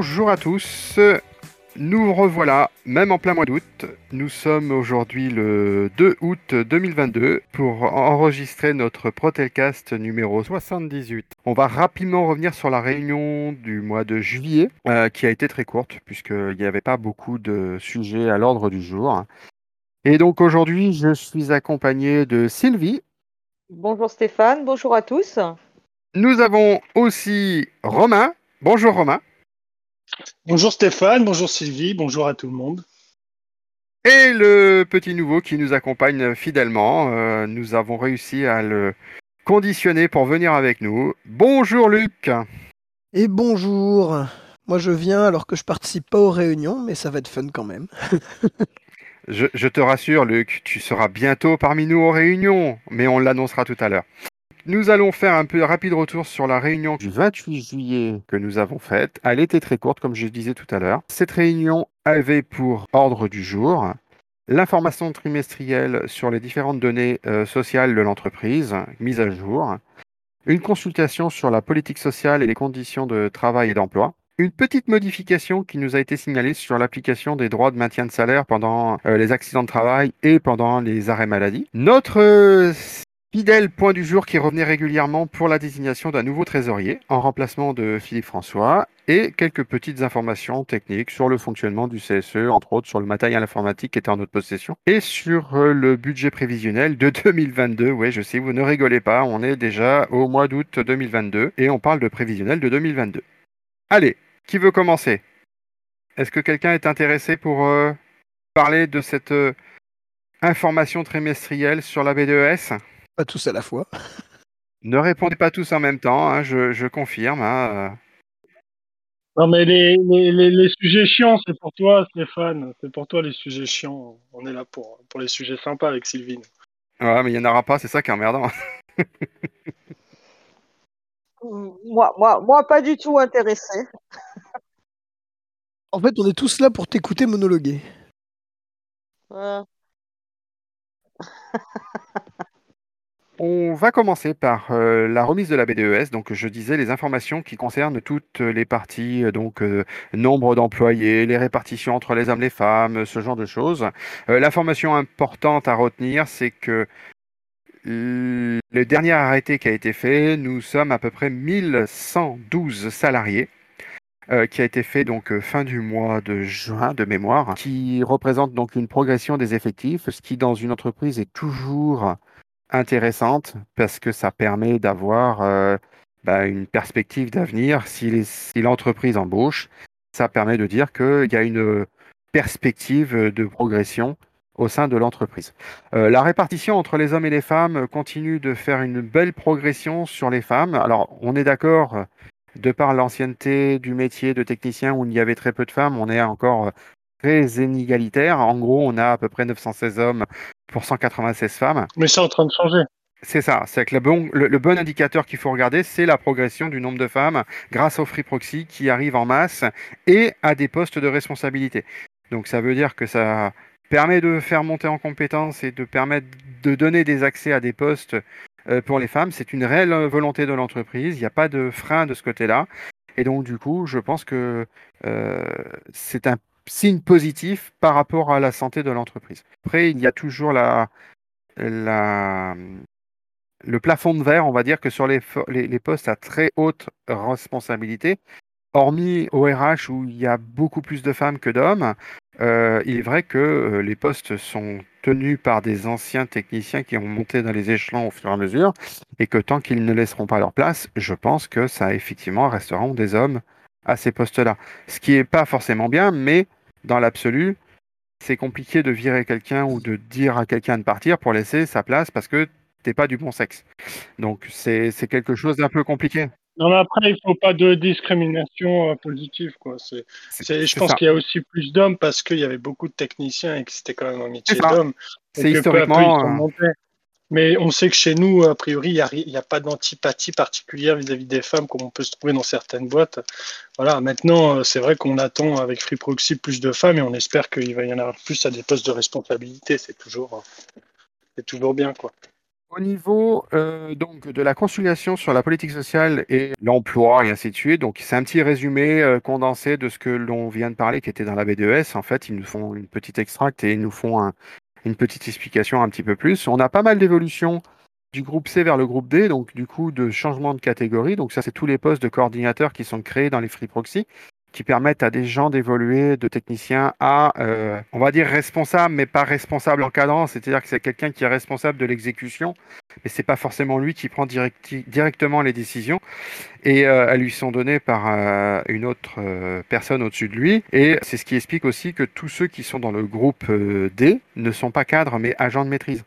Bonjour à tous, nous revoilà, même en plein mois d'août. Nous sommes aujourd'hui le 2 août 2022 pour enregistrer notre Protelcast numéro 78. On va rapidement revenir sur la réunion du mois de juillet, euh, qui a été très courte, puisqu'il n'y avait pas beaucoup de sujets à l'ordre du jour. Et donc aujourd'hui, je suis accompagné de Sylvie. Bonjour Stéphane, bonjour à tous. Nous avons aussi Romain. Bonjour Romain. Bonjour Stéphane, bonjour Sylvie, bonjour à tout le monde. Et le petit nouveau qui nous accompagne fidèlement, euh, nous avons réussi à le conditionner pour venir avec nous. Bonjour Luc. Et bonjour. Moi je viens alors que je participe pas aux réunions, mais ça va être fun quand même. je, je te rassure Luc, tu seras bientôt parmi nous aux réunions, mais on l'annoncera tout à l'heure. Nous allons faire un peu rapide retour sur la réunion du 28 juillet que nous avons faite. Elle était très courte, comme je disais tout à l'heure. Cette réunion avait pour ordre du jour l'information trimestrielle sur les différentes données euh, sociales de l'entreprise, mise à jour, une consultation sur la politique sociale et les conditions de travail et d'emploi, une petite modification qui nous a été signalée sur l'application des droits de maintien de salaire pendant euh, les accidents de travail et pendant les arrêts maladie. Notre Fidèle point du jour qui revenait régulièrement pour la désignation d'un nouveau trésorier en remplacement de Philippe François et quelques petites informations techniques sur le fonctionnement du CSE, entre autres sur le matériel informatique qui était en notre possession et sur euh, le budget prévisionnel de 2022. Oui, je sais, vous ne rigolez pas, on est déjà au mois d'août 2022 et on parle de prévisionnel de 2022. Allez, qui veut commencer? Est-ce que quelqu'un est intéressé pour euh, parler de cette euh, information trimestrielle sur la BDES pas tous à la fois. Ne répondez pas tous en même temps, hein, je, confirme. Hein, euh. Non, mais les, les, sujets chiants, c'est pour toi, Stéphane. C'est pour toi les sujets chiants. On est là pour, pour les sujets sympas avec Sylvine. Ouais, mais il n'y en aura pas, c'est ça qui est emmerdant. moi, moi, moi, pas du tout intéressé. en fait, on est tous là pour t'écouter monologuer. Ouais. On va commencer par euh, la remise de la BDES. Donc, je disais les informations qui concernent toutes les parties, euh, donc euh, nombre d'employés, les répartitions entre les hommes et les femmes, ce genre de choses. L'information importante à retenir, c'est que le dernier arrêté qui a été fait, nous sommes à peu près 1112 salariés. qui a été fait donc fin du mois de juin de mémoire, qui représente donc une progression des effectifs, ce qui dans une entreprise est toujours intéressante parce que ça permet d'avoir euh, bah, une perspective d'avenir. Si l'entreprise embauche, ça permet de dire qu'il y a une perspective de progression au sein de l'entreprise. Euh, la répartition entre les hommes et les femmes continue de faire une belle progression sur les femmes. Alors, on est d'accord, de par l'ancienneté du métier de technicien où il y avait très peu de femmes, on est encore très inégalitaire. En gros, on a à peu près 916 hommes pour 196 femmes. Mais c'est en train de changer. C'est ça, c'est que le bon, le, bon indicateur qu'il faut regarder, c'est la progression du nombre de femmes grâce au Free Proxy qui arrive en masse et à des postes de responsabilité. Donc ça veut dire que ça permet de faire monter en compétences et de permettre de donner des accès à des postes euh, pour les femmes. C'est une réelle volonté de l'entreprise, il n'y a pas de frein de ce côté-là. Et donc du coup, je pense que euh, c'est un signe positif par rapport à la santé de l'entreprise. Après, il y a toujours la, le plafond de verre, on va dire que sur les, les, postes à très haute responsabilité, hormis au RH où il y a beaucoup plus de femmes que d'hommes, euh, il est vrai que euh, les postes sont tenus par des anciens techniciens qui ont monté dans les échelons au fur et à mesure, et que tant qu'ils ne laisseront pas leur place, je pense que ça effectivement resteront des hommes à ces postes-là. Ce qui n'est pas forcément bien, mais dans l'absolu, c'est compliqué de virer quelqu'un ou de dire à quelqu'un de partir pour laisser sa place parce que t'es pas du bon sexe. Donc c'est quelque chose d'un peu compliqué. Non, mais après, il ne faut pas de discrimination euh, positive. Quoi. je pense qu'il y a aussi plus d'hommes parce qu'il y avait beaucoup de techniciens et que c'était quand même un métier d'homme. C'est historiquement. Mais on sait que chez nous, a priori, il n'y a, pas d'antipathie particulière vis-à-vis des femmes comme on peut se trouver dans certaines boîtes. Voilà, maintenant, euh, c'est vrai qu'on attend avec Free Proxy plus de femmes et on espère qu'il va y en avoir plus à des postes de responsabilité. C'est toujours, euh, toujours bien, quoi. Au niveau euh, donc de la conciliation sur la politique sociale et l'emploi et ainsi de suite, donc c'est un petit résumé condensé de ce que l'on vient de parler qui était dans la BDES. En fait, ils nous font une petite extract et ils nous font un- une petite explication un petit peu plus. On a pas mal d'évolutions du groupe C vers le groupe D, donc du coup de changement de catégorie. Donc ça, c'est tous les postes de coordinateurs qui sont créés dans les free proxy qui permettent à des gens d'évoluer de technicien à, euh, on va dire responsable, mais pas responsable encadrant. C'est-à-dire que c'est quelqu'un qui est responsable de l'exécution, mais c'est pas forcément lui qui prend directement les décisions. Et euh, elles lui sont données par euh, une autre personne au-dessus de lui. Et c'est ce qui explique aussi que tous ceux qui sont dans le groupe D ne sont pas cadres, mais agents de maîtrise.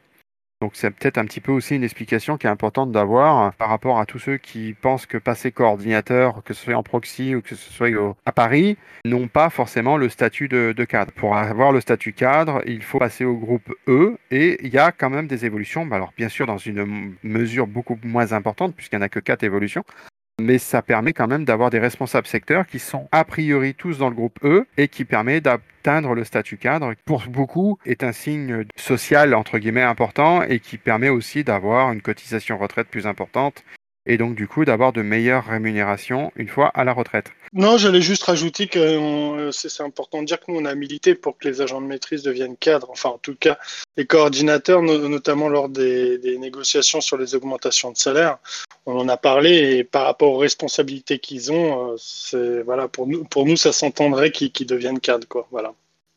Donc c'est peut-être un petit peu aussi une explication qui est importante d'avoir euh, par rapport à tous ceux qui pensent que passer coordinateur, que ce soit en proxy ou que ce soit à Paris, n'ont pas forcément le statut de, cadre. Pour avoir le statut cadre, il faut passer au groupe E et il y a quand même des évolutions. Bah Alors bien sûr dans une mesure beaucoup moins importante puisqu'il n'y en a que quatre évolutions. Mais ça permet quand même d'avoir des responsables secteurs qui sont a priori tous dans le groupe E et qui permet d'atteindre le statut cadre. Pour beaucoup, est un signe social entre guillemets important et qui permet aussi d'avoir une cotisation retraite plus importante et donc du coup d'avoir de meilleures rémunérations une fois à la retraite. Non, j'allais juste rajouter que euh, c'est important de dire que nous, on a milité pour que les agents de maîtrise deviennent cadres, enfin en tout cas les coordinateurs, no- notamment lors des, négociations sur les augmentations de salaire. On en a parlé et par rapport aux responsabilités qu'ils ont, euh, c'est voilà pour nous, pour nous ça s'entendrait qu'ils qu'ils deviennent cadres quoi. Voilà,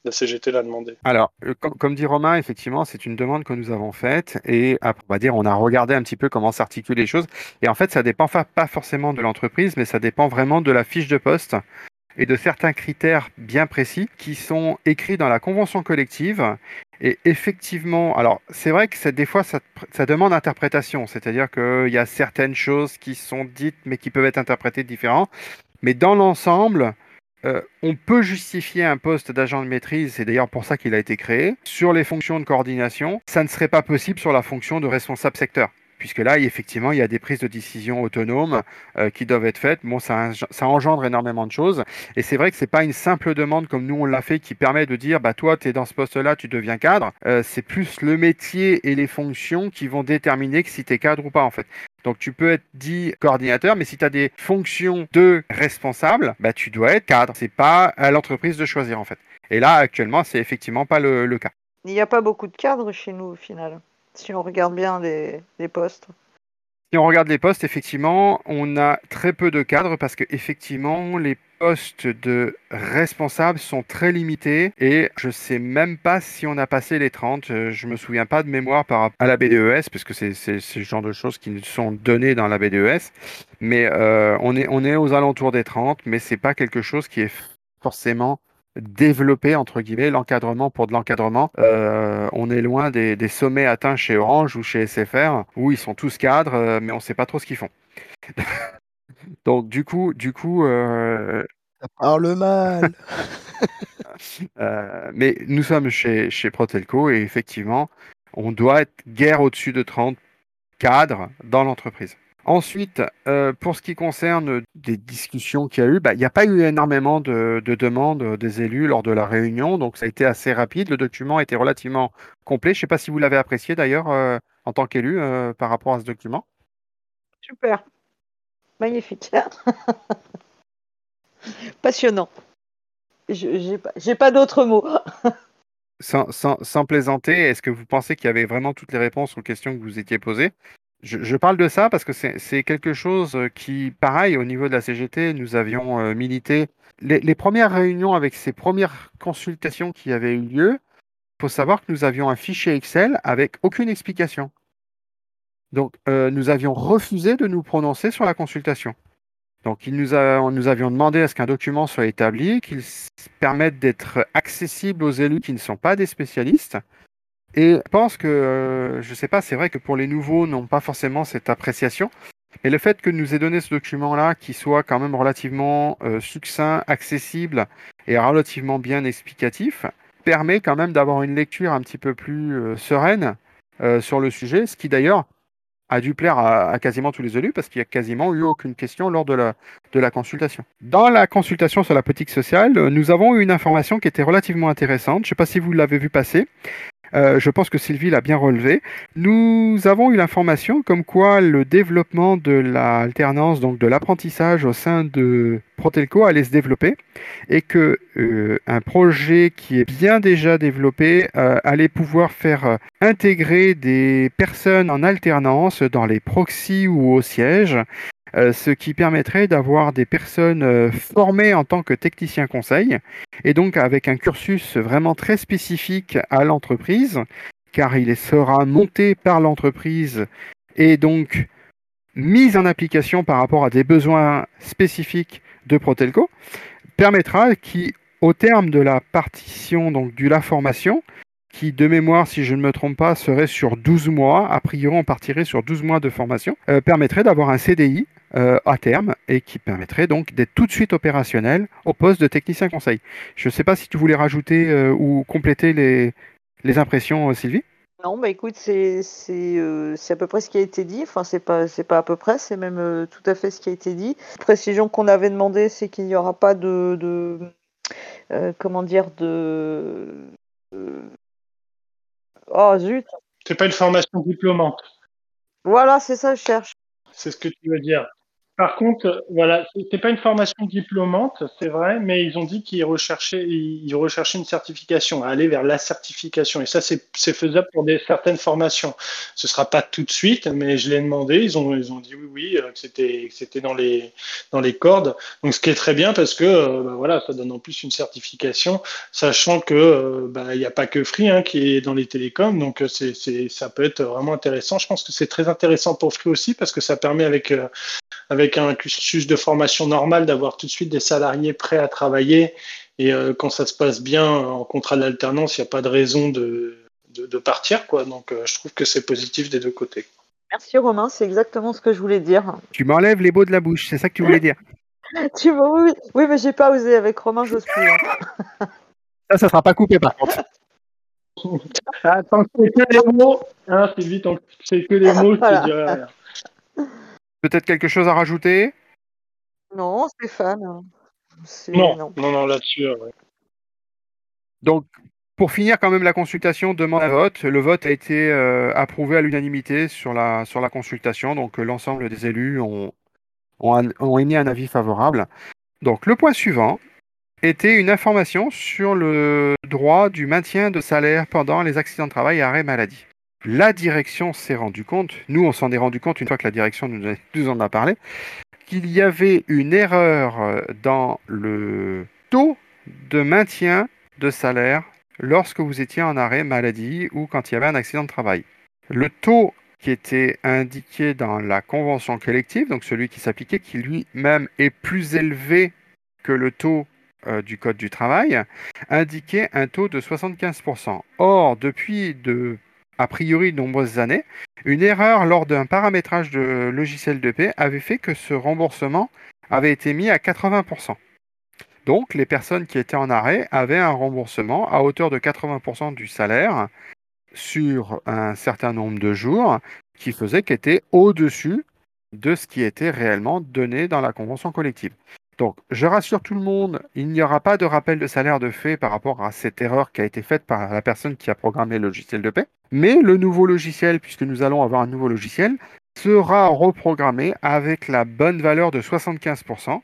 la CGT l'a demandé. Alors, euh, com- comme dit Romain, effectivement, c'est une demande que nous avons faite et on va dire, on a regardé un petit peu comment s'articulent les choses. Et en fait, ça dépend pas forcément de l'entreprise, mais ça dépend vraiment de la fiche de poste et de certains critères bien précis qui sont écrits dans la convention collective. Et effectivement, alors c'est vrai que des fois ça, ça demande interprétation, c'est-à-dire qu'il y a certaines choses qui sont dites mais qui peuvent être interprétées différemment. Mais dans l'ensemble, euh, on peut justifier un poste d'agent de maîtrise, c'est d'ailleurs pour ça qu'il a été créé, sur les fonctions de coordination. Ça ne serait pas possible sur la fonction de responsable secteur. Puisque là, effectivement, il y a des prises de décision autonomes euh, qui doivent être faites. Bon, ça, eng- ça engendre énormément de choses. Et c'est vrai que c'est pas une simple demande comme nous on l'a fait qui permet de dire, bah toi, tu es dans ce poste-là, tu deviens cadre. Euh, c'est plus le métier et les fonctions qui vont déterminer que si tu es cadre ou pas, en fait. Donc tu peux être dit coordinateur, mais si tu as des fonctions de responsable, bah, tu dois être cadre. C'est pas à l'entreprise de choisir en fait. Et là actuellement, c'est effectivement pas le, le cas. Il n'y a pas beaucoup de cadres chez nous au final, si on regarde bien les, postes. Si on regarde les postes, effectivement, on a très peu de cadres parce que effectivement, les postes de responsables sont très limités et je sais même pas si on a passé les 30. euh, Je me souviens pas de mémoire par rapport à la BDES parce que c'est c'est ce genre de choses qui nous sont données dans la BDES. Mais euh, on, est, on est aux alentours des 30, mais c'est pas quelque chose qui est forcément développé entre guillemets l'encadrement pour de l'encadrement. Euh, on est loin des, des sommets atteints chez Orange ou chez SFR où ils sont tous cadres euh, mais on sait pas trop ce qu'ils font. Donc du coup du coup euh, Ça parle mal. euh, mais nous sommes chez, chez Protelco et effectivement on doit être guère au-dessus de 30 cadres dans l'entreprise Ensuite, euh, pour ce qui concerne des discussions qu'il y a eu, bah, il n'y a pas eu énormément de, de demandes des élus lors de la réunion, donc ça a été assez rapide. Le document était relativement complet. Je ne sais pas si vous l'avez apprécié d'ailleurs euh, en tant qu'élu euh, par rapport à ce document. Super. Magnifique. Passionnant. Je- J'ai pas, d'autres mots. Sans, sans- sans plaisanter, est-ce que vous pensez qu'il y avait vraiment toutes les réponses aux questions que vous étiez posées? Je, parle de ça parce que c'est quelque chose qui, pareil, au niveau de la CGT, nous avions euh, milité. Les, premières réunions avec ces premières consultations qui avaient eu lieu, il faut savoir que nous avions un fichier Excel avec aucune explication. Donc, euh, nous avions refusé de nous prononcer sur la consultation. Donc, nous a- nous avions demandé à ce qu'un document soit établi, qu'il permette d'être accessible aux élus qui ne sont pas des spécialistes. Et je pense que, euh, je ne sais pas, c'est vrai que pour les nouveaux, n'ont pas forcément cette appréciation. Mais le fait que nous ait donné ce document-là, qui soit quand même relativement euh, succinct, accessible et relativement bien explicatif, permet quand même d'avoir une lecture un petit peu plus euh, sereine euh, sur le sujet, ce qui d'ailleurs a dû plaire à, quasiment tous les élus parce qu'il n'y a quasiment eu aucune question lors de la, de la consultation. Dans la consultation sur la politique sociale, nous avons eu une information qui était relativement intéressante. Je ne sais pas si vous l'avez vu passer. Euh, je pense que Sylvie l'a bien relevé. Nous avons eu l'information comme quoi le développement de l'alternance, donc de l'apprentissage au sein de Protelco allait se développer et que euh, un projet qui est bien déjà développé euh, allait pouvoir faire intégrer des personnes en alternance dans les proxys ou au siège euh, ce qui permettrait d'avoir des personnes euh, formées en tant que technicien conseil, et donc avec un cursus vraiment très spécifique à l'entreprise, car il sera monté par l'entreprise et donc mis en application par rapport à des besoins spécifiques de Protelco, permettra qu'au terme de la partition, donc de la formation, qui, de mémoire, si je ne me trompe pas, serait sur 12 mois, a priori on partirait sur 12 mois de formation, euh, permettrait d'avoir un CDI euh, à terme et qui permettrait donc d'être tout de suite opérationnel au poste de technicien conseil. Je ne sais pas si tu voulais rajouter euh, ou compléter les, les impressions, Sylvie non, bah écoute, c'est à peu près ce qui a été dit. Enfin, c'est pas c'est pas à peu près, c'est même tout à fait ce qui a été dit. Précision qu'on avait demandé, c'est qu'il n'y aura pas de, de comment dire de Oh zut C'est pas une formation diplômante. Voilà, c'est ça, je cherche. C'est ce que tu veux dire. Par contre, voilà, c'est pas une formation diplômante, c'est vrai, mais ils ont dit qu'ils recherchaient, ils recherchaient une certification, aller vers la certification. Et ça, c'est faisable pour des, certaines formations. Ce sera pas tout de suite, mais je l'ai demandé. Ils ont, ils ont dit oui, oui, euh, que c'était, c'était dans les, dans les cordes. Donc, ce qui est très bien parce que, euh, bah, voilà, ça donne en plus une certification, sachant que, euh, bah, il n'y a pas que Free hein, qui est dans les télécoms. Donc, c'est, ça peut être vraiment intéressant. Je pense que c'est très intéressant pour Free aussi parce que ça permet avec, avec un cursus de formation normal, d'avoir tout de suite des salariés prêts à travailler. Et euh, quand ça se passe bien en contrat d'alternance, il n'y a pas de raison de, de, partir. Quoi. Donc euh, je trouve que c'est positif des deux côtés. Merci Romain, c'est exactement ce que je voulais dire. Tu m'enlèves les mots de la bouche, c'est ça que tu voulais dire tu oui, oui, mais j'ai pas osé avec Romain, j'ose plus. Hein. Ça, ça sera pas coupé par contre. Attends, c'est que les mots. Hein, c'est vite, c'est que les mots, voilà. je rien. Peut-être quelque chose à rajouter? Non, Stéphane. Non, non, non, là-dessus. Donc, pour finir quand même la consultation, demande un vote. Le vote a été euh, approuvé à l'unanimité sur la, sur la consultation. Donc, l'ensemble des élus ont, ont, ont, émis un avis favorable. Donc, le point suivant était une information sur le droit du maintien de salaire pendant les accidents de travail et arrêt maladie. La direction s'est rendue compte, nous on s'en est rendu compte une fois que la direction nous, en a parlé, qu'il y avait une erreur euh, dans le taux de maintien de salaire lorsque vous étiez en arrêt maladie ou quand il y avait un accident de travail. Le taux qui était indiqué dans la convention collective, donc celui qui s'appliquait, qui lui-même est plus élevé que le taux euh, du Code du travail, indiquait un taux de 75%. Or, depuis de a priori de nombreuses années, une erreur lors d'un paramétrage de logiciel de paix avait fait que ce remboursement avait été mis à 80%. Donc les personnes qui étaient en arrêt avaient un remboursement à hauteur de 80% du salaire sur un certain nombre de jours qui faisait qu'était au-dessus de ce qui était réellement donné dans la convention collective. Donc, je rassure tout le monde, il n'y aura pas de rappel de salaire de fait par rapport à cette erreur qui a été faite par la personne qui a programmé le logiciel de paix. Mais le nouveau logiciel, puisque nous allons avoir un nouveau logiciel, sera reprogrammé avec la bonne valeur de 75%,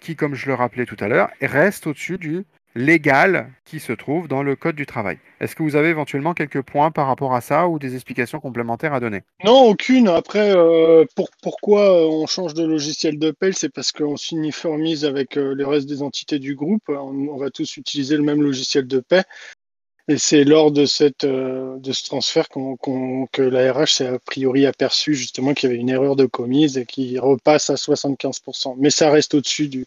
qui, comme je le rappelais tout à l'heure, reste au-dessus du légal qui se trouve dans le Code du travail. Est-ce que vous avez éventuellement quelques points par rapport à ça ou des explications complémentaires à donner? Non, aucune. Après, euh, pour, pourquoi euh, on change de logiciel de paie C'est parce qu'on s'uniformise avec euh, le reste des entités du groupe. On, va tous utiliser le même logiciel de paie. Et c'est lors de, cette, de ce transfert que la RH s'est a priori aperçu justement qu'il y avait une erreur de commise et qui repasse à 75%. Mais ça reste au-dessus du,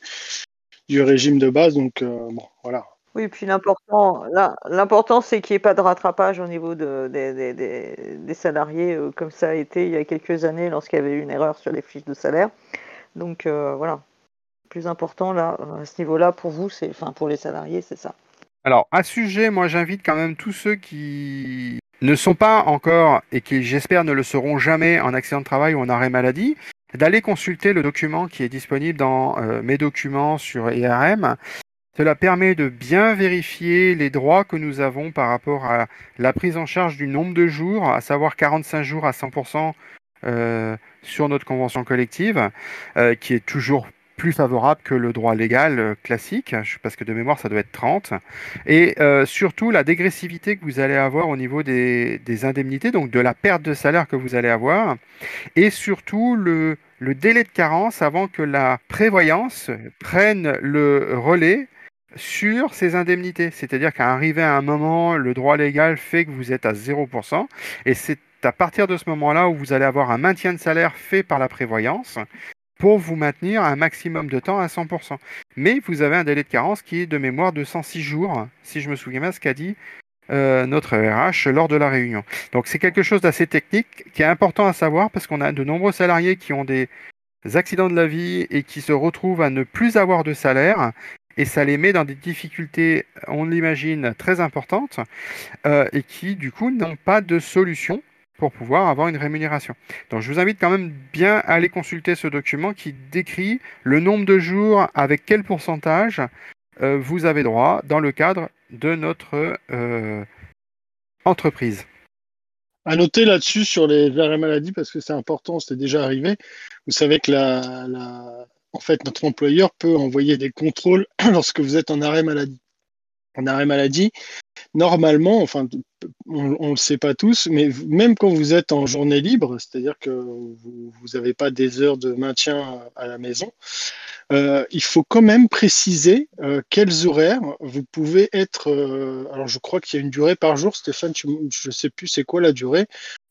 du régime de base. Donc, euh, bon, voilà. Oui, puis l'important, l'important, c'est qu'il n'y ait pas de rattrapage au niveau de, des, salariés, euh, comme ça a été il y a quelques années lorsqu'il y avait eu une erreur sur les fiches de salaire. Donc euh, voilà, le plus important là, à ce niveau-là, pour vous, c'est, enfin pour les salariés, c'est ça. Alors, à ce sujet, moi j'invite quand même tous ceux qui ne sont pas encore et qui, j'espère, ne le seront jamais en accident de travail ou en arrêt maladie, d'aller consulter le document qui est disponible dans euh, mes documents sur ERM Cela permet de bien vérifier les droits que nous avons par rapport à la prise en charge du nombre de jours, à savoir 45 jours à 100% euh, sur notre convention collective, euh, qui est toujours plus favorable que le droit légal euh, classique, parce que de mémoire ça doit être 30, et surtout la dégressivité que vous allez avoir au niveau des, des, indemnités, donc de la perte de salaire que vous allez avoir, et surtout le, le délai de carence avant que la prévoyance prenne le relais sur ces indemnités. C'est-à-dire qu'à arriver à un moment, le droit légal fait que vous êtes à 0%, et c'est à partir de ce moment-là où vous allez avoir un maintien de salaire fait par la prévoyance pour vous maintenir un maximum de temps à 100%. Mais vous avez un délai de carence qui est de mémoire de 106 jours, si je me souviens bien ce qu'a dit euh, notre RH lors de la réunion. Donc c'est quelque chose d'assez technique qui est important à savoir parce qu'on a de nombreux salariés qui ont des accidents de la vie et qui se retrouvent à ne plus avoir de salaire et ça les met dans des difficultés, on l'imagine, très importantes euh, et qui du coup n'ont pas de solution pour pouvoir avoir une rémunération. Donc je vous invite quand même bien à aller consulter ce document qui décrit le nombre de jours avec quel pourcentage euh, vous avez droit dans le cadre de notre euh, entreprise. À noter là-dessus sur les arrêts maladie, parce que c'est important, c'était déjà arrivé. Vous savez que en fait, notre employeur peut envoyer des contrôles lorsque vous êtes. En arrêt maladie, normalement, enfin, on ne le sait pas tous, mais même quand vous êtes en journée libre, c'est-à-dire que vous n'avez pas des heures de maintien à la maison, euh, il faut quand même préciser euh, quels horaires vous pouvez être. Euh, alors, je crois qu'il y a une durée par jour. Stéphane, je ne sais plus c'est quoi la durée.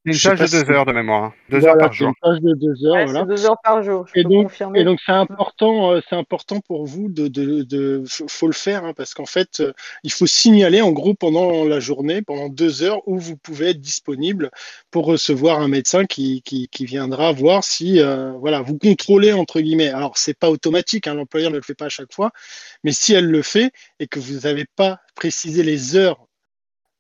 Une page de deux heures de mémoire. Deux heures par jour. Une page de deux heures, voilà. deux heures par jour. et, donc, et donc, c'est important, c'est important pour vous de, de, de faut le faire hein, parce qu'en fait, il faut signaler en gros pendant la journée, pendant deux heures où vous pouvez être disponible pour recevoir un médecin qui, qui, viendra voir si, euh, voilà, vous contrôlez entre guillemets. Alors, c'est pas automatique, hein, l'employeur ne le fait pas à chaque fois, mais si elle le fait et que vous n'avez pas précisé les heures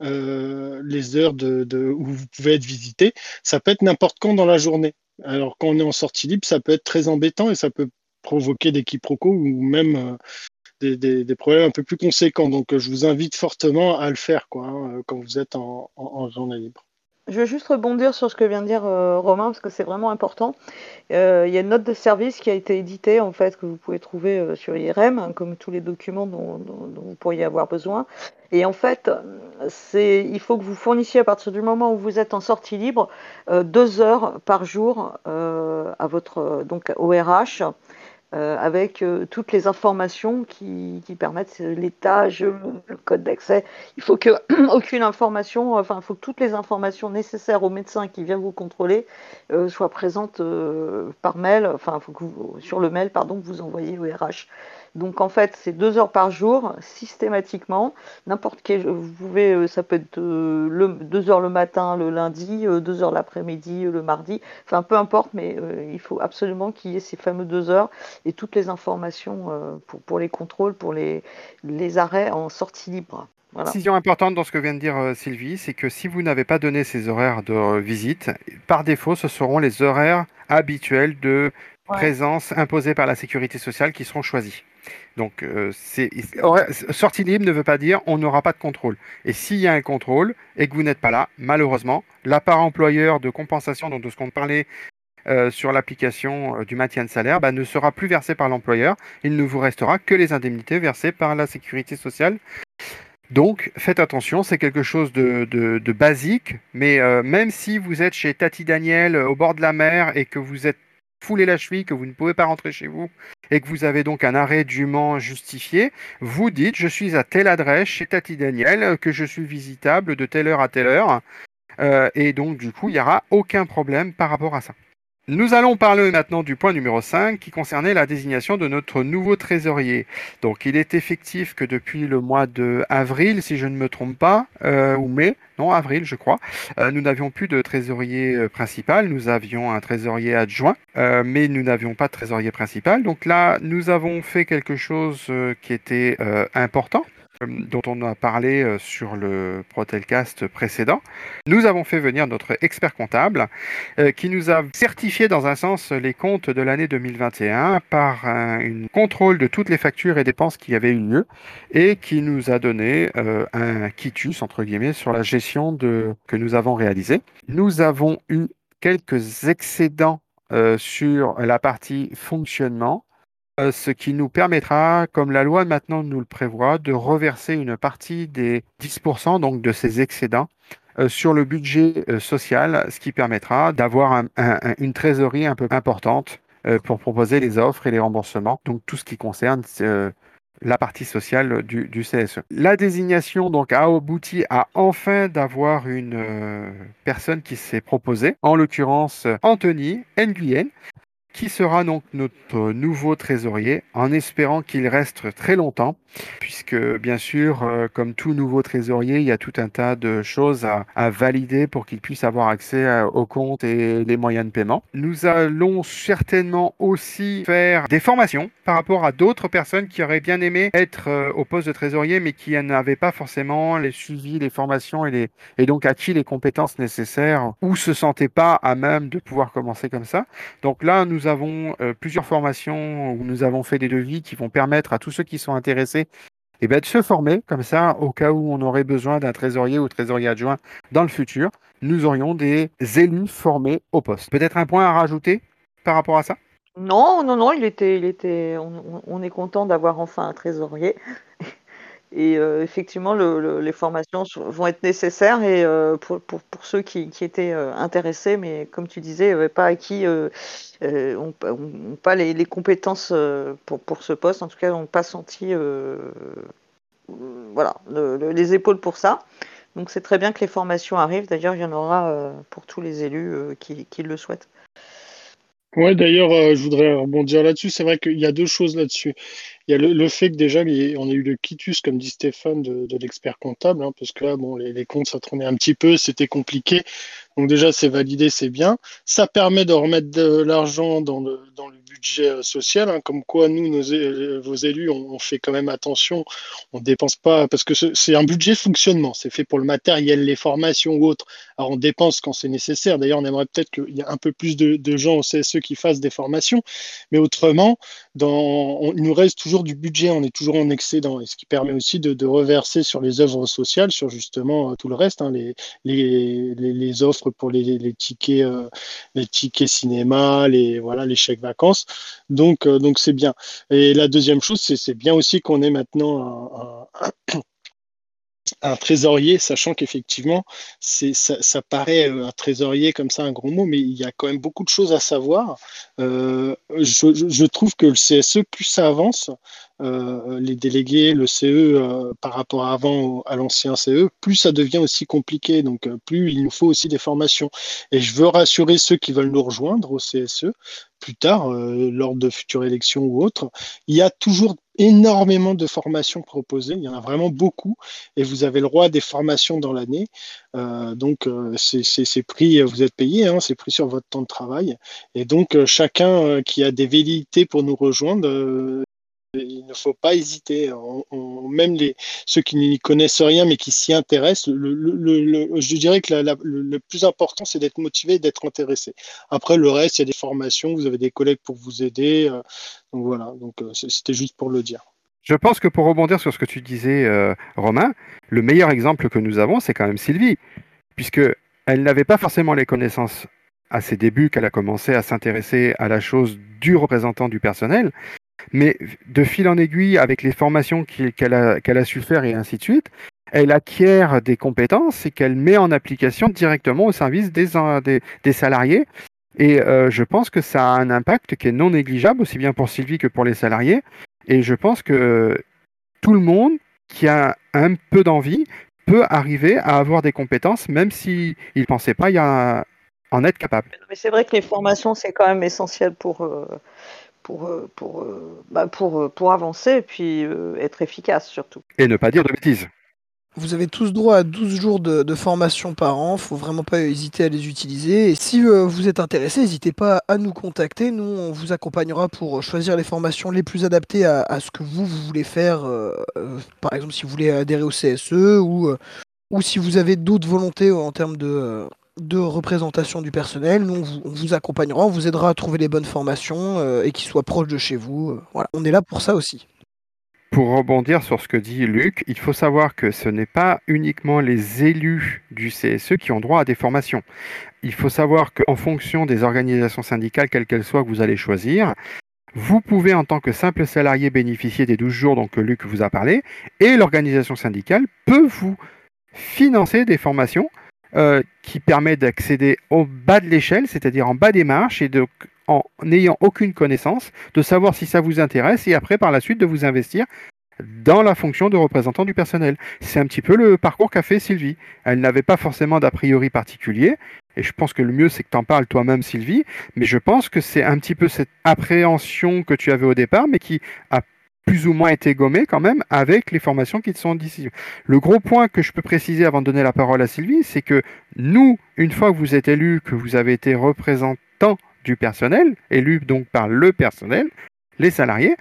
euh, les heures de, où vous pouvez être visité. Ça peut être n'importe quand dans la journée. Alors quand on est en sortie libre, ça peut être très embêtant et ça peut provoquer des quiproquos ou même euh, des, problèmes un peu plus conséquents. Donc je vous invite fortement à le faire quoi, hein, quand vous êtes en journée libre. Je veux juste rebondir sur ce que vient de dire euh, Romain, parce que c'est vraiment important. Euh, il y a une note de service qui a été éditée, en fait, que vous pouvez trouver euh, sur IRM, hein, comme tous les documents dont, vous pourriez avoir besoin. Et en fait, il faut que vous fournissiez, à partir du moment où vous êtes en sortie libre, deux heures par jour à votre, donc au RH euh, avec euh, toutes les informations qui, permettent l'étage, le code d'accès. Il faut que aucune information, enfin, il faut que toutes les informations nécessaires au médecin qui vient vous contrôler euh, soient présentes par mail, enfin, faut que sur le mail, pardon, que vous envoyez au RH. Donc en fait, c'est deux heures par jour, systématiquement. N'importe quel, vous pouvez, euh, ça peut être euh, deux heures le matin, le lundi, euh, deux heures l'après-midi, le mardi. Enfin, peu importe, mais il faut absolument qu'il y ait ces fameux deux heures et toutes les informations pour, pour, les contrôles, pour les, les arrêts en sortie libre. Voilà. Décision importante dans ce que vient de dire Sylvie, c'est que si vous n'avez pas donné ces horaires de visite, par défaut, ce seront les horaires habituels de présence imposés par la sécurité sociale qui seront choisis. Donc, euh, sortie libre ne veut pas dire on n'aura pas de contrôle. Et s'il y a un contrôle et que vous n'êtes pas là, malheureusement, la part employeur de compensation, dont de ce qu'on parlait euh, sur l'application euh, du maintien de salaire, bah, ne sera plus versée par l'employeur. Il ne vous restera que les indemnités versées par la sécurité sociale. Donc, faites attention, c'est quelque chose de, basique, mais même si vous êtes chez Tati Daniel au bord de la mer et que vous êtes foulé la cheville, que vous ne pouvez pas rentrer chez vous et que vous avez donc un arrêt dûment justifié, vous dites je suis à telle adresse chez Tati Daniel, que je suis visitable de telle heure à telle heure. Euh, et donc du coup, il n'y aura aucun problème par rapport à ça. Nous allons parler maintenant du point numéro 5 qui concernait la désignation de notre nouveau trésorier. Donc il est effectif que depuis le mois de avril, si je ne me trompe pas, euh, ou mai, non avril je crois, euh, nous n'avions plus de trésorier euh, principal, nous avions un trésorier adjoint, mais nous n'avions pas de trésorier principal. Donc là, nous avons fait quelque chose qui était important dont on a parlé sur le Protelcast précédent, nous avons fait venir notre expert comptable qui nous a certifié dans un sens les comptes de l'année 2021 par un une contrôle de toutes les factures et dépenses qui avaient eu lieu et qui nous a donné un quitus entre guillemets sur la gestion que nous avons réalisée. Nous avons eu quelques excédents sur la partie fonctionnement euh, ce qui nous permettra, comme la loi maintenant nous le prévoit, de reverser une partie des 10% donc de ces excédents euh, sur le budget euh, social, ce qui permettra d'avoir une trésorerie un peu importante pour proposer les offres et les remboursements, donc tout ce qui concerne la partie sociale du, CSE. La désignation donc a abouti à enfin d'avoir une personne qui s'est proposée, en l'occurrence Anthony Nguyen, qui sera donc notre nouveau trésorier, en espérant qu'il reste très longtemps, puisque bien sûr, euh, comme tout nouveau trésorier, il y a tout un tas de choses à, valider pour qu'il puisse avoir accès euh, aux comptes et les moyens de paiement. Nous allons certainement aussi faire des formations par rapport à d'autres personnes qui auraient bien aimé être euh, au poste de trésorier, mais qui n'avaient pas forcément les suivis, les formations et, les, et donc acquis les compétences nécessaires ou se sentaient pas à même de pouvoir commencer comme ça. Donc là, nous nous avons euh, plusieurs formations où nous avons fait des devis qui vont permettre à tous ceux qui sont intéressés eh ben, de se former, comme ça, au cas où on aurait besoin d'un trésorier ou trésorier adjoint dans le futur, nous aurions des élus formés au poste. Peut-être un point à rajouter par rapport à ça? Non, non, non, il était, il était, on est content d'avoir enfin un trésorier. Et euh, effectivement, les formations vont être nécessaires et euh, pour, ceux qui, étaient euh, intéressés, mais comme tu disais, pas acquis, n'ont pas les, compétences pour, ce poste, en tout cas, n'ont pas senti voilà, les épaules pour ça. Donc c'est très bien que les formations arrivent. D'ailleurs, il y en aura pour tous les élus qui le souhaitent. Ouais, d'ailleurs, euh, je voudrais rebondir là-dessus. C'est vrai qu'il y a deux choses là-dessus. Il y a le, fait que déjà, on a eu le quitus, comme dit Stéphane, de, l'expert comptable, hein, parce que là, bon, les, comptes, ça traînait un petit peu, c'était compliqué. Donc déjà, c'est validé, c'est bien. Ça permet de remettre de l'argent dans le budget euh, social, hein, comme quoi nous, nos, vos élus, on, fait quand même attention, on dépense pas, parce que c'est un budget fonctionnement, c'est fait pour le matériel, les formations ou autres. Alors on dépense quand c'est nécessaire. D'ailleurs, on aimerait peut-être qu'il y ait un peu plus de, gens au CSE qui fassent des formations, mais autrement, dans, il nous reste toujours du budget, on est toujours en excédent, et ce qui permet aussi de, reverser sur les œuvres sociales, sur justement euh, tout le reste, hein, les, les, les, offres pour les, tickets, euh, les tickets cinéma, les voilà, les chèques vacances. Donc, euh, donc c'est bien. Et la deuxième chose, c'est bien aussi qu'on ait maintenant un, trésorier, sachant qu'effectivement, ça, ça, paraît euh, un trésorier comme ça, un gros mot, mais il y a quand même beaucoup de choses à savoir. Euh, je, trouve que le CSE, plus ça avance, les délégués, le CE par rapport à avant à l'ancien CE, plus ça devient aussi compliqué. Donc, plus il nous faut aussi des formations. Et je veux rassurer ceux qui veulent nous rejoindre au CSE plus tard, euh, lors de futures élections ou autres. Il y a toujours énormément de formations proposées, il y en a vraiment beaucoup, et vous avez le droit des formations dans l'année. Euh, donc, euh, c'est pris, vous êtes payé, hein, c'est pris sur votre temps de travail. Et donc, chacun qui a des velléités pour nous rejoindre, il ne faut pas hésiter. même les, ceux qui n'y connaissent rien mais qui s'y intéressent, je dirais que le plus important, c'est d'être motivé d'être intéressé. Après, le reste, il y a des formations, vous avez des collègues pour vous aider. Euh, donc voilà, donc euh, c'était juste pour le dire. Je pense que pour rebondir sur ce que tu disais, euh, Romain, le meilleur exemple que nous avons, c'est quand même Sylvie, puisque elle n'avait pas forcément les connaissances à ses débuts qu'elle a commencé à s'intéresser à la chose du représentant du personnel, mais de fil en aiguille, avec les formations qu'elle a, su faire et ainsi de suite, elle acquiert des compétences et qu'elle met en application directement au service des, des, salariés. Et euh, je pense que ça a un impact qui est non négligeable, aussi bien pour Sylvie que pour les salariés. Et je pense que tout le monde qui a un peu d'envie peut arriver à avoir des compétences, même s'il ne pensait pas y en être capable. Mais c'est vrai que les formations, c'est quand même essentiel pour, euh, pour, euh, pour, euh, bah pour, euh, pour avancer et puis être efficace surtout. Et ne pas dire de bêtises. Vous avez tous droit à 12 jours de, formation par an, faut vraiment pas hésiter à les utiliser. Et si euh, vous êtes intéressé, n'hésitez pas à nous contacter. Nous, on vous accompagnera pour choisir les formations les plus adaptées à, ce que vous, vous voulez faire. Euh, euh, par exemple, si vous voulez adhérer au CSE ou, ou si vous avez d'autres volontés en termes de, de représentation du personnel. Nous, on vous, accompagnera, on vous aidera à trouver les bonnes formations et qui soient proches de chez vous. Voilà, on est là pour ça aussi. Pour rebondir sur ce que dit Luc, il faut savoir que ce n'est pas uniquement les élus du CSE qui ont droit à des formations. Il faut savoir qu'en fonction des organisations syndicales, quelles qu'elles soient, que vous allez choisir, vous pouvez en tant que simple salarié bénéficier des 12 jours dont Luc vous a parlé, et l'organisation syndicale peut vous financer des formations euh, qui permettent d'accéder au bas de l'échelle, c'est-à-dire en bas des marches, et de en n'ayant aucune connaissance, de savoir si ça vous intéresse et après par la suite de vous investir dans la fonction de représentant du personnel. C'est un petit peu le parcours qu'a fait Sylvie. Elle n'avait pas forcément d'a priori particulier, et je pense que le mieux c'est que tu en parles toi-même Sylvie, mais je pense que c'est un petit peu cette appréhension que tu avais au départ, mais qui a plus ou moins été gommée quand même avec les formations qui sont d'ici. Le gros point que je peux préciser avant de donner la parole à Sylvie, c'est que nous, une fois que vous êtes élu, que vous avez été représentant du personnel, élu donc par le personnel, les salariés.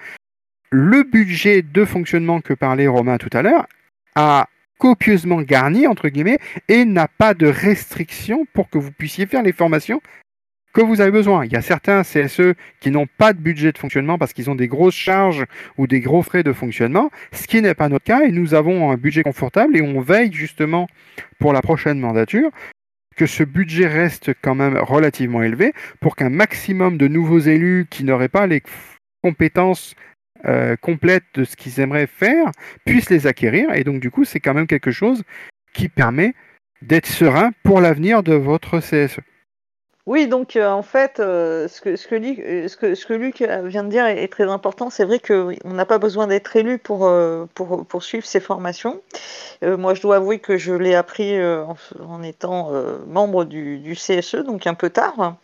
Le budget de fonctionnement que parlait Romain tout à l'heure a copieusement garni, entre guillemets, et n'a pas de restriction pour que vous puissiez faire les formations que vous avez besoin. Il y a certains CSE qui n'ont pas de budget de fonctionnement parce qu'ils ont des grosses charges ou des gros frais de fonctionnement, ce qui n'est pas notre cas et nous avons un budget confortable et on veille justement pour la prochaine mandature que ce budget reste quand même relativement élevé pour qu'un maximum de nouveaux élus qui n'auraient pas les compétences euh, complètes de ce qu'ils aimeraient faire puissent les acquérir. Et donc du coup, c'est quand même quelque chose qui permet d'être serein pour l'avenir de votre CSE. Oui, donc euh, en fait, euh, ce, que, ce, que Luc, euh, ce, que, ce, que, Luc vient de dire est, très important. C'est vrai qu'on n'a pas besoin d'être élu pour, pour, pour, suivre ces formations. moi, je dois avouer que je l'ai appris en, en, étant membre du, du, CSE, donc un peu tard.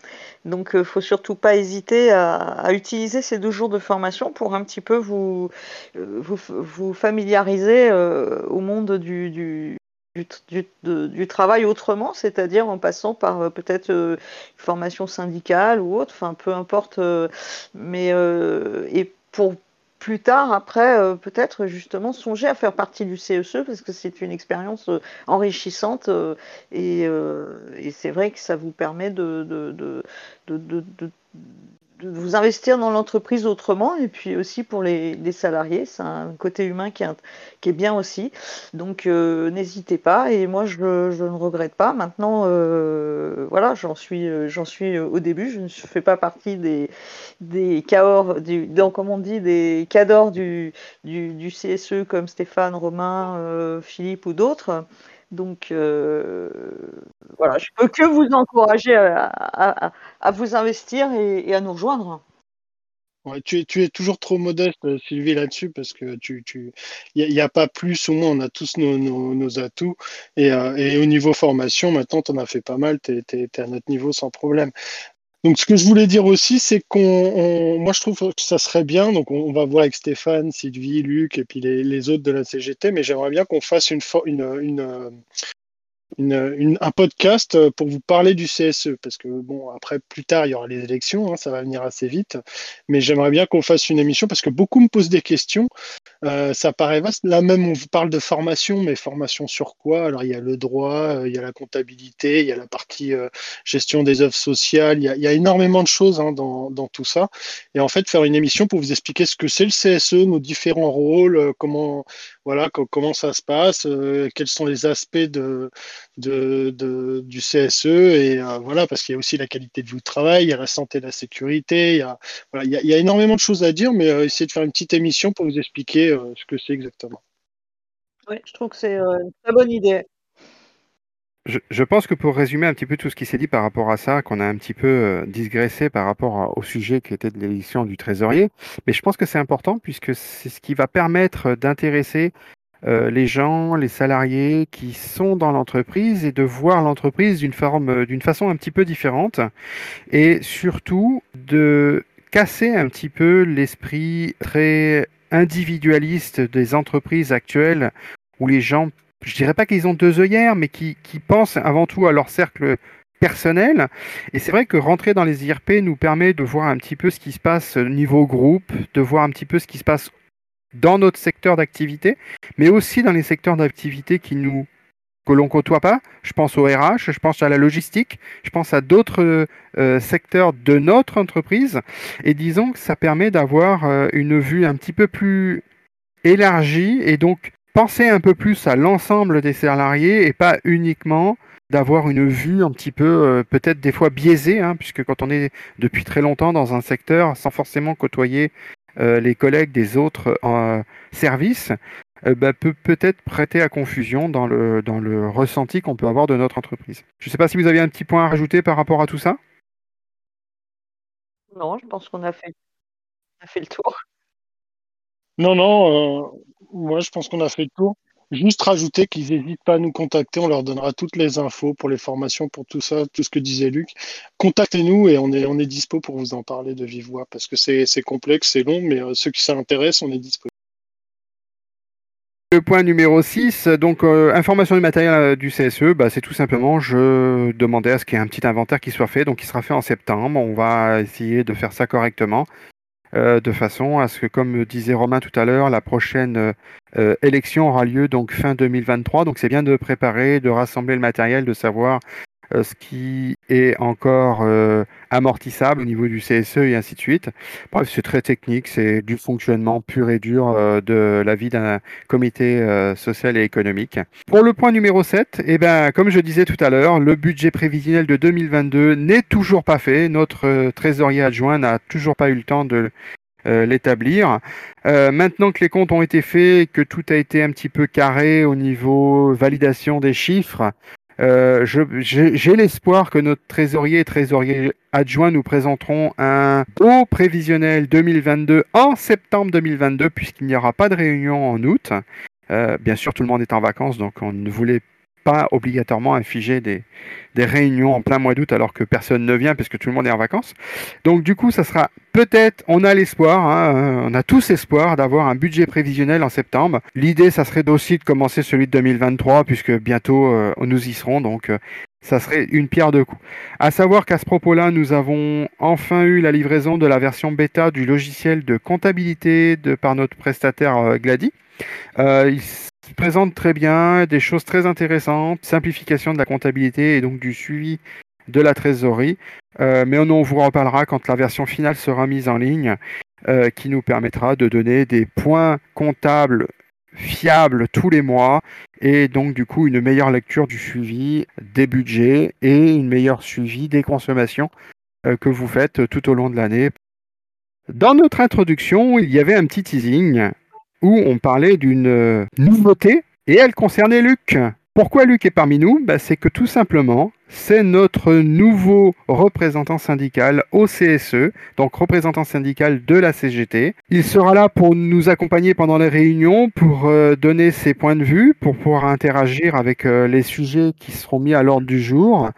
Donc, il ne faut surtout pas hésiter à, à, utiliser ces deux jours de formation pour un petit peu vous, vous, vous familiariser au monde du, du du, du, travail autrement, c'est-à-dire en passant par euh, peut-être euh, une formation syndicale ou autre, enfin peu importe, euh, mais et pour plus tard, après, peut-être justement songer à faire partie du CEC e, parce que c'est une expérience enrichissante et, et c'est vrai que ça vous permet de, de vous investir dans l'entreprise autrement et puis aussi pour les, salariés, c'est un côté humain qui est, qui est bien aussi. Donc euh, n'hésitez pas et moi je, je, ne regrette pas. Maintenant, euh, voilà, j'en suis, j'en suis au début. Je ne fais pas partie des des du, dans, comment on dit, des cadors du, du, du CSE comme Stéphane, Romain, euh, Philippe ou d'autres. Donc euh, voilà, je peux que vous encourager à, vous investir et, à nous rejoindre. tu, es, toujours trop modeste, Sylvie, là-dessus, parce que tu, tu, n'y a, pas plus ou moins, on a tous nos, nos, atouts. Et, euh, et, au niveau formation, maintenant, tu en as fait pas mal, tu es, à notre niveau sans problème. Donc, ce que je voulais dire aussi, c'est qu'on, moi, je trouve que ça serait bien. Donc, on, va voir avec Stéphane, Sylvie, Luc et puis les, les autres de la CGT, mais j'aimerais bien qu'on fasse une, une, une, une, un podcast euh, pour vous parler du CSE, parce que bon, après, plus tard, il y aura les élections, hein, ça va venir assez vite, mais j'aimerais bien qu'on fasse une émission, parce que beaucoup me posent des questions, euh, ça paraît vaste, là même on vous parle de formation, mais formation sur quoi? Alors il y a le droit, euh, il y a la comptabilité, il y a la partie gestion des œuvres sociales, il y a, il y a énormément de choses hein, dans, dans, tout ça, et en fait faire une émission pour vous expliquer ce que c'est le CSE, nos différents rôles, comment, voilà, comment ça se passe, quels sont les aspects de du CSE et euh, voilà parce qu'il y a aussi la qualité de vie au travail, il y a la santé la sécurité, il y a, il y a, énormément de choses à dire, mais euh, essayer de faire une petite émission pour vous expliquer euh, ce que c'est exactement. Oui, je trouve que c'est une très bonne idée. Je, pense que pour résumer un petit peu tout ce qui s'est dit par rapport à ça, qu'on a un petit peu digressé par rapport au sujet qui était de l'élection du trésorier, mais je pense que c'est important puisque c'est ce qui va permettre d'intéresser euh, les gens, les salariés qui sont dans l'entreprise et de voir l'entreprise d'une forme, euh, d'une façon un petit peu différente et surtout de casser un petit peu l'esprit très individualiste des entreprises actuelles où les gens je dirais pas qu'ils ont deux œillères, mais qui, qui pensent avant tout à leur cercle personnel. Et c'est vrai que rentrer dans les IRP nous permet de voir un petit peu ce qui se passe niveau groupe, de voir un petit peu ce qui se passe dans notre secteur d'activité, mais aussi dans les secteurs d'activité qui nous que l'on côtoie pas. Je pense au RH, je pense à la logistique, je pense à d'autres euh, secteurs de notre entreprise. Et disons que ça permet d'avoir euh, une vue un petit peu plus élargie et donc penser un peu plus à l'ensemble des salariés et pas uniquement d'avoir une vue un petit peu euh, peut-être des fois biaisée, hein, puisque quand on est depuis très longtemps dans un secteur sans forcément côtoyer les collègues des autres services, euh, bah, peut peut-être prêter à confusion dans le, dans le ressenti qu'on peut avoir de notre entreprise. Je ne sais pas si vous avez un petit point à rajouter par rapport à tout ça? Non, je pense qu'on a fait, a fait le tour. Non, non, euh, moi je pense qu'on a fait le tour. Juste rajouter qu'ils n'hésitent pas à nous contacter, on leur donnera toutes les infos pour les formations, pour tout ça, tout ce que disait Luc. Contactez-nous et on est, on est dispo pour vous en parler de vive voix parce que c'est complexe, c'est long, mais euh, ceux qui s'intéressent, on est dispo. Le point numéro 6, donc euh, information du matériel euh, du CSE, bah, c'est tout simplement, je demandais à ce qu'il y ait un petit inventaire qui soit fait, donc il sera fait en septembre. On va essayer de faire ça correctement, euh, de façon à ce que, comme disait Romain tout à l'heure, la prochaine élection aura lieu donc fin 2023. Donc c'est bien de préparer, de rassembler le matériel, de savoir euh, ce qui est encore euh, amortissable au niveau du CSE et ainsi de suite. Bref, c'est très technique, c'est du fonctionnement pur et dur euh, de la vie d'un comité social et économique. Pour le point numéro 7, eh ben, comme je disais tout à l'heure, le budget prévisionnel de 2022 n'est toujours pas fait. Notre trésorier adjoint n'a toujours pas eu le temps de l'établir. maintenant que les comptes ont été faits, que tout a été un petit peu carré au niveau validation des chiffres, euh, j'ai l'espoir que notre trésorier et trésorier adjoint nous présenteront un beau prévisionnel 2022 en septembre 2022, puisqu'il n'y aura pas de réunion en août. Euh, bien sûr, tout le monde est en vacances, donc on ne voulait pas obligatoirement infliger des, des réunions en plein mois d'août alors que personne ne vient puisque tout le monde est en vacances. Donc du coup, ça sera peut-être, on a l'espoir, hein, euh, on a tous espoir d'avoir un budget prévisionnel en septembre. L'idée, ça serait aussi de commencer celui de 2023 puisque bientôt euh, nous y serons. Donc euh, ça serait une pierre deux coups. À savoir qu'à ce propos-là, nous avons enfin eu la livraison de la version bêta du logiciel de comptabilité de, par notre prestataire Glady. Euh, présente très bien, des choses très intéressantes, simplification de la comptabilité et donc du suivi de la trésorerie. Euh, mais on, vous reparlera quand la version finale sera mise en ligne, euh, qui nous permettra de donner des points comptables fiables tous les mois et donc du coup une meilleure lecture du suivi des budgets et une meilleure suivi des consommations euh, que vous faites tout au long de l'année. Dans notre introduction, il y avait un petit teasing où on parlait d'une euh, nouveauté et elle concernait Luc. Pourquoi Luc est parmi nous? Bah, C'est que tout simplement, c'est notre nouveau représentant syndical au CSE, donc représentant syndical de la CGT. Il sera là pour nous accompagner pendant les réunions, pour euh, donner ses points de vue, pour pouvoir interagir avec euh, les sujets qui seront mis à l'ordre du jour.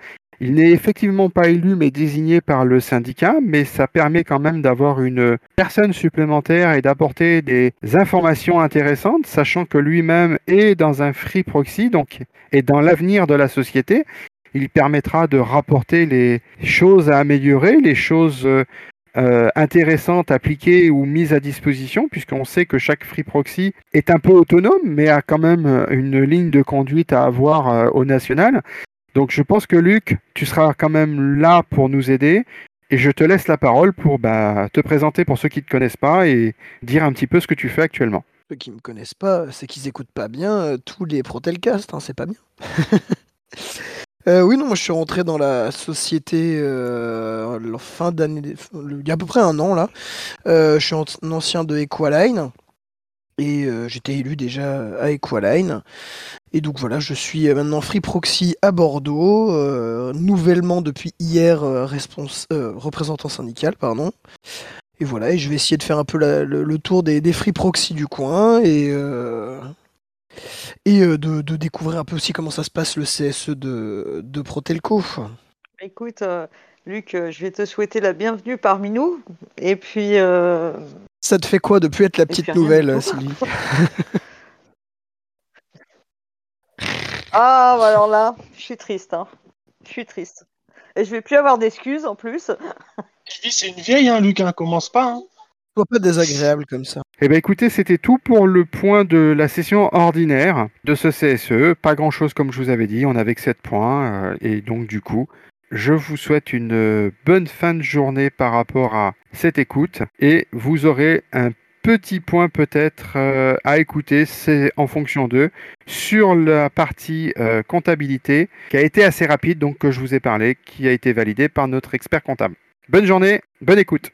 Il n'est effectivement pas élu mais désigné par le syndicat, mais ça permet quand même d'avoir une personne supplémentaire et d'apporter des informations intéressantes, sachant que lui-même est dans un free proxy, donc est dans l'avenir de la société. Il permettra de rapporter les choses à améliorer, les choses euh, intéressantes appliquées ou mises à disposition, puisqu'on sait que chaque free proxy est un peu autonome, mais a quand même une ligne de conduite à avoir euh, au national. Donc je pense que Luc, tu seras quand même là pour nous aider. Et je te laisse la parole pour bah, te présenter pour ceux qui ne te connaissent pas et dire un petit peu ce que tu fais actuellement. Ceux qui ne me connaissent pas, c'est qu'ils n'écoutent pas bien euh, tous les Protelcast, hein, c'est pas bien. Euh, oui, non, moi je suis rentré dans la société euh, fin d'année, il y a à peu près un an là. je suis un ancien de Equaline. Et j'étais élu déjà à Equaline. Et donc voilà, je suis euh, maintenant Free Proxy à Bordeaux, euh, nouvellement depuis hier représentant syndical, pardon. Et voilà, et je vais essayer de faire un peu le, tour des, Free Proxy du coin et, et de, découvrir un peu aussi comment ça se passe le CSE de, de Protelco. Écoute, Luc, je vais te souhaiter la bienvenue parmi nous. Et puis, ça te fait quoi de plus être la petite nouvelle, Sylvie? Ah, bah alors là, je suis triste. Hein. Je suis triste. Et je vais plus avoir d'excuses en plus. Il dit c'est une vieille, hein, Luc, hein, commence pas. Hein. Sois pas désagréable comme ça. Eh bien écoutez, c'était tout pour le point de la session ordinaire de ce CSE. Pas grand-chose comme je vous avais dit, on avait que 7 points. euh, et donc du coup, je vous souhaite une euh, bonne fin de journée par rapport à cette écoute. Et vous aurez un petit point peut-être euh, à écouter, c'est en fonction d'eux, sur la partie euh, comptabilité, qui a été assez rapide, donc que je vous ai parlé, qui a été validée par notre expert comptable. Bonne journée, bonne écoute.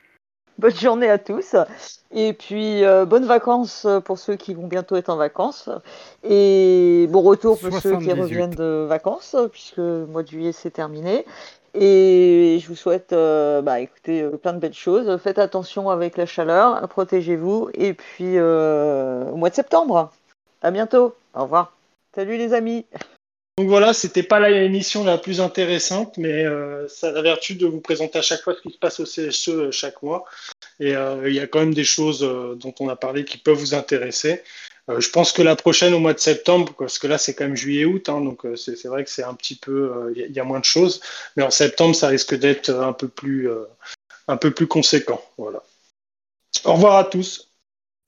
Bonne journée à tous. Et puis, euh, bonnes vacances pour ceux qui vont bientôt être en vacances. Et bon retour pour ceux qui 78. reviennent de vacances, puisque le mois de juillet c'est terminé. Et je vous souhaite, euh, bah, écoutez, euh, plein de belles choses. Faites attention avec la chaleur, protégez-vous. Et puis, euh, au mois de septembre. À bientôt. Au revoir. Salut les amis. Donc voilà, c'était pas la émission la plus intéressante, mais ça a la vertu de vous présenter à chaque fois ce qui se passe au CSE chaque mois. Et euh, il y a quand même des choses euh, dont on a parlé qui peuvent vous intéresser. Euh, je pense que la prochaine au mois de septembre, parce que là c'est quand même juillet-août, hein, donc c'est vrai que c'est un petit peu, il y, a- moins de choses, mais en septembre ça risque d'être un peu plus, un peu plus conséquent. Voilà. Au revoir à tous.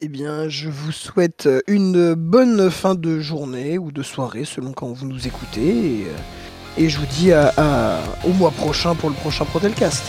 Eh bien, je vous souhaite une bonne fin de journée ou de soirée selon quand vous nous écoutez. Et, je vous dis au mois prochain pour le prochain Protelcast.